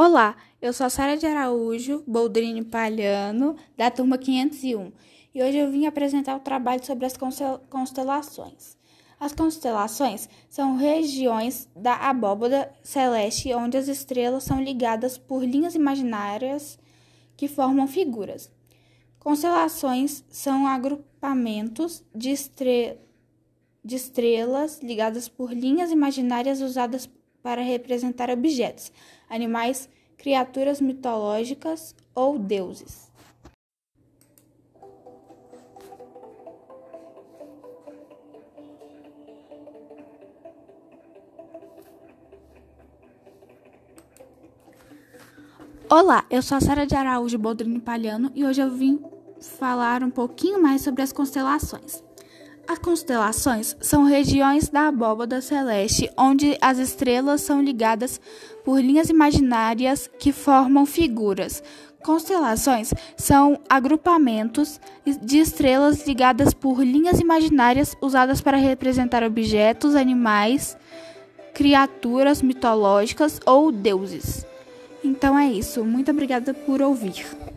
Olá, eu sou a Sara de Araújo, Boldrini Palhano, da turma 501, e hoje eu vim apresentar o trabalho sobre as constelações. As constelações são regiões da abóbada celeste onde as estrelas são ligadas por linhas imaginárias que formam figuras. Constelações são agrupamentos de, estre... de estrelas ligadas por linhas imaginárias usadas para representar objetos, animais, criaturas mitológicas ou deuses. Olá, eu sou a Sara de Araújo Boldrini Palhano e hoje eu vim falar um pouquinho mais sobre as constelações. As constelações são regiões da abóbada celeste onde as estrelas são ligadas por linhas imaginárias que formam figuras. Constelações são agrupamentos de estrelas ligadas por linhas imaginárias usadas para representar objetos, animais, criaturas mitológicas ou deuses. Então é isso. Muito obrigada por ouvir.